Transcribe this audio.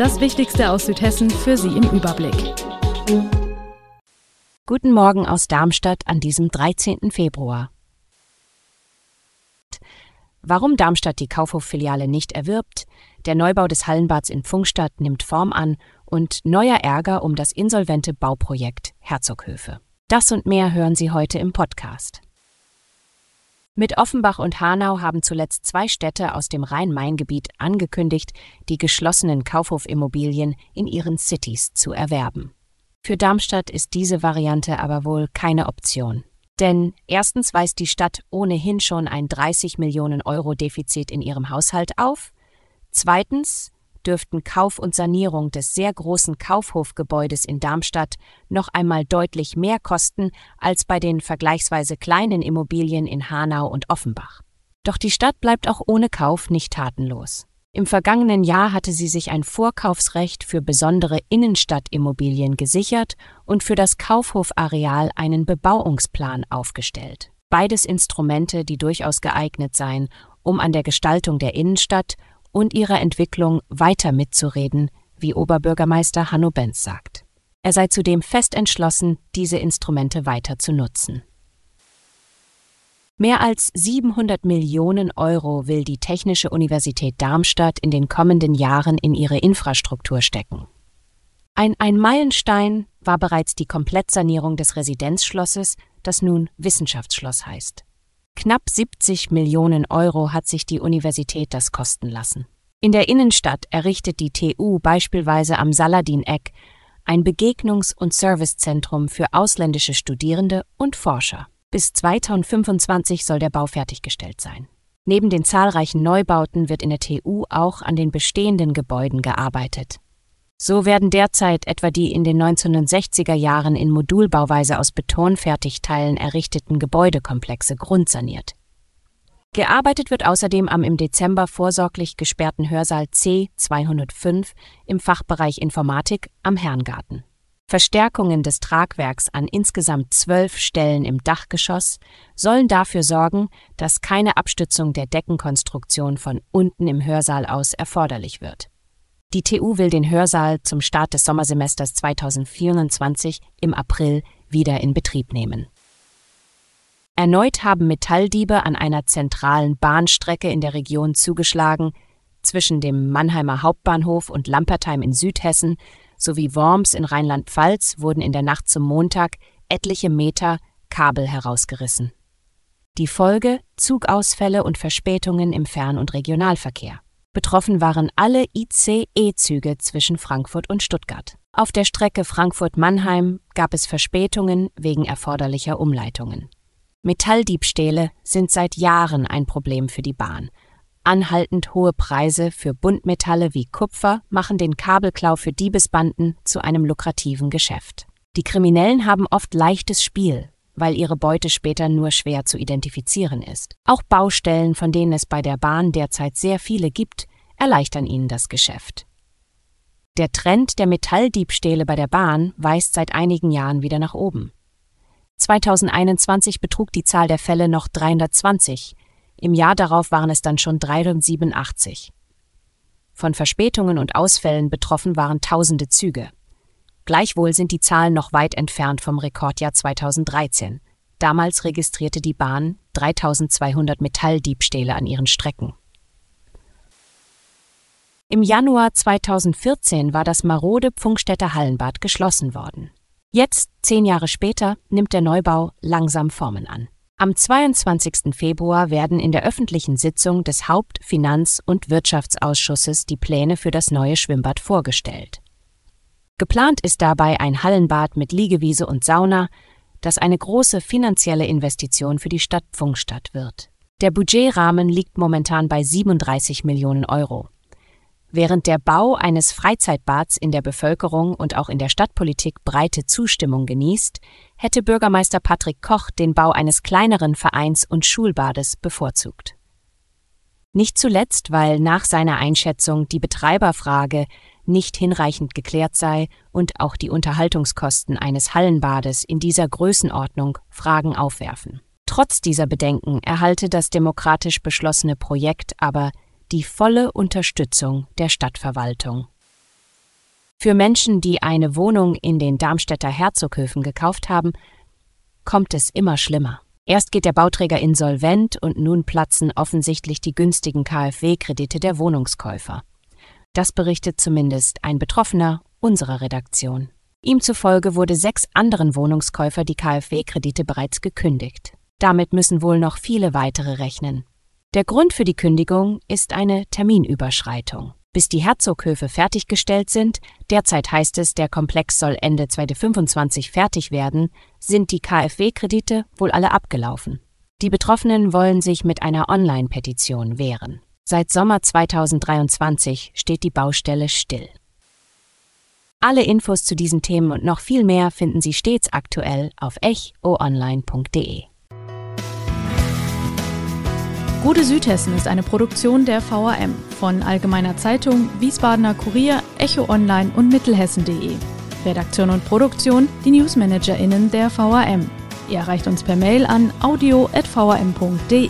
Das Wichtigste aus Südhessen für Sie im Überblick. Guten Morgen aus Darmstadt an diesem 13. Februar. Warum Darmstadt die Kaufhof-Filiale nicht erwirbt, der Neubau des Hallenbads in Pfungstadt nimmt Form an und neuer Ärger um das insolvente Bauprojekt Herzoghöfe. Das und mehr hören Sie heute im Podcast. Mit Offenbach und Hanau haben zuletzt zwei Städte aus dem Rhein-Main-Gebiet angekündigt, die geschlossenen Kaufhofimmobilien in ihren Cities zu erwerben. Für Darmstadt ist diese Variante aber wohl keine Option. Denn erstens weist die Stadt ohnehin schon ein 30 Millionen Euro Defizit in ihrem Haushalt auf, zweitens dürften Kauf und Sanierung des sehr großen Kaufhofgebäudes in Darmstadt noch einmal deutlich mehr kosten als bei den vergleichsweise kleinen Immobilien in Hanau und Offenbach. Doch die Stadt bleibt auch ohne Kauf nicht tatenlos. Im vergangenen Jahr hatte sie sich ein Vorkaufsrecht für besondere Innenstadtimmobilien gesichert und für das Kaufhofareal einen Bebauungsplan aufgestellt. Beides Instrumente, die durchaus geeignet seien, um an der Gestaltung der Innenstadt und ihrer Entwicklung weiter mitzureden, wie Oberbürgermeister Hanno Benz sagt. Er sei zudem fest entschlossen, diese Instrumente weiter zu nutzen. Mehr als 700 Millionen Euro will die Technische Universität Darmstadt in den kommenden Jahren in ihre Infrastruktur stecken. Ein Ein-Meilenstein war bereits die Komplettsanierung des Residenzschlosses, das nun Wissenschaftsschloss heißt. Knapp 70 Millionen Euro hat sich die Universität das kosten lassen. In der Innenstadt errichtet die TU beispielsweise am Saladin-Eck ein Begegnungs- und Servicezentrum für ausländische Studierende und Forscher. Bis 2025 soll der Bau fertiggestellt sein. Neben den zahlreichen Neubauten wird in der TU auch an den bestehenden Gebäuden gearbeitet. So werden derzeit etwa die in den 1960er Jahren in Modulbauweise aus Betonfertigteilen errichteten Gebäudekomplexe grundsaniert. Gearbeitet wird außerdem am im Dezember vorsorglich gesperrten Hörsaal C 205 im Fachbereich Informatik am Herrngarten. Verstärkungen des Tragwerks an insgesamt zwölf Stellen im Dachgeschoss sollen dafür sorgen, dass keine Abstützung der Deckenkonstruktion von unten im Hörsaal aus erforderlich wird. Die TU will den Hörsaal zum Start des Sommersemesters 2024 im April wieder in Betrieb nehmen. Erneut haben Metalldiebe an einer zentralen Bahnstrecke in der Region zugeschlagen, zwischen dem Mannheimer Hauptbahnhof und Lampertheim in Südhessen sowie Worms in Rheinland-Pfalz wurden in der Nacht zum Montag etliche Meter Kabel herausgerissen. Die Folge Zugausfälle und Verspätungen im Fern- und Regionalverkehr. Betroffen waren alle ICE-Züge zwischen Frankfurt und Stuttgart. Auf der Strecke Frankfurt-Mannheim gab es Verspätungen wegen erforderlicher Umleitungen. Metalldiebstähle sind seit Jahren ein Problem für die Bahn. Anhaltend hohe Preise für Buntmetalle wie Kupfer machen den Kabelklau für Diebesbanden zu einem lukrativen Geschäft. Die Kriminellen haben oft leichtes Spiel, weil ihre Beute später nur schwer zu identifizieren ist. Auch Baustellen, von denen es bei der Bahn derzeit sehr viele gibt, erleichtern ihnen das Geschäft. Der Trend der Metalldiebstähle bei der Bahn weist seit einigen Jahren wieder nach oben. 2021 betrug die Zahl der Fälle noch 320, im Jahr darauf waren es dann schon 387. Von Verspätungen und Ausfällen betroffen waren tausende Züge. Gleichwohl sind die Zahlen noch weit entfernt vom Rekordjahr 2013. Damals registrierte die Bahn 3200 Metalldiebstähle an ihren Strecken. Im Januar 2014 war das marode Pfungstädter Hallenbad geschlossen worden. Jetzt, zehn Jahre später, nimmt der Neubau langsam Formen an. Am 22. Februar werden in der öffentlichen Sitzung des Haupt-, Finanz- und Wirtschaftsausschusses die Pläne für das neue Schwimmbad vorgestellt. Geplant ist dabei ein Hallenbad mit Liegewiese und Sauna, das eine große finanzielle Investition für die Stadt Pfungstadt wird. Der Budgetrahmen liegt momentan bei 37 Millionen Euro. Während der Bau eines Freizeitbads in der Bevölkerung und auch in der Stadtpolitik breite Zustimmung genießt, hätte Bürgermeister Patrick Koch den Bau eines kleineren Vereins- und Schulbades bevorzugt. Nicht zuletzt, weil nach seiner Einschätzung die Betreiberfrage nicht hinreichend geklärt sei und auch die Unterhaltungskosten eines Hallenbades in dieser Größenordnung Fragen aufwerfen. Trotz dieser Bedenken erhalte das demokratisch beschlossene Projekt aber die volle Unterstützung der Stadtverwaltung. Für Menschen, die eine Wohnung in den Darmstädter Herzoghöfen gekauft haben, kommt es immer schlimmer. Erst geht der Bauträger insolvent und nun platzen offensichtlich die günstigen KfW-Kredite der Wohnungskäufer. Das berichtet zumindest ein Betroffener unserer Redaktion. Ihm zufolge wurde sechs anderen Wohnungskäufer die KfW-Kredite bereits gekündigt. Damit müssen wohl noch viele weitere rechnen. Der Grund für die Kündigung ist eine Terminüberschreitung. Bis die Herzoghöfe fertiggestellt sind, derzeit heißt es, der Komplex soll Ende 2025 fertig werden, sind die KfW-Kredite wohl alle abgelaufen. Die Betroffenen wollen sich mit einer Online-Petition wehren. Seit Sommer 2023 steht die Baustelle still. Alle Infos zu diesen Themen und noch viel mehr finden Sie stets aktuell auf echoonline.de. Gute Südhessen ist eine Produktion der VAM von Allgemeiner Zeitung, Wiesbadener Kurier, Echo Online und Mittelhessen.de. Redaktion und Produktion die NewsmanagerInnen der VAM. Ihr erreicht uns per Mail an audio.vam.de.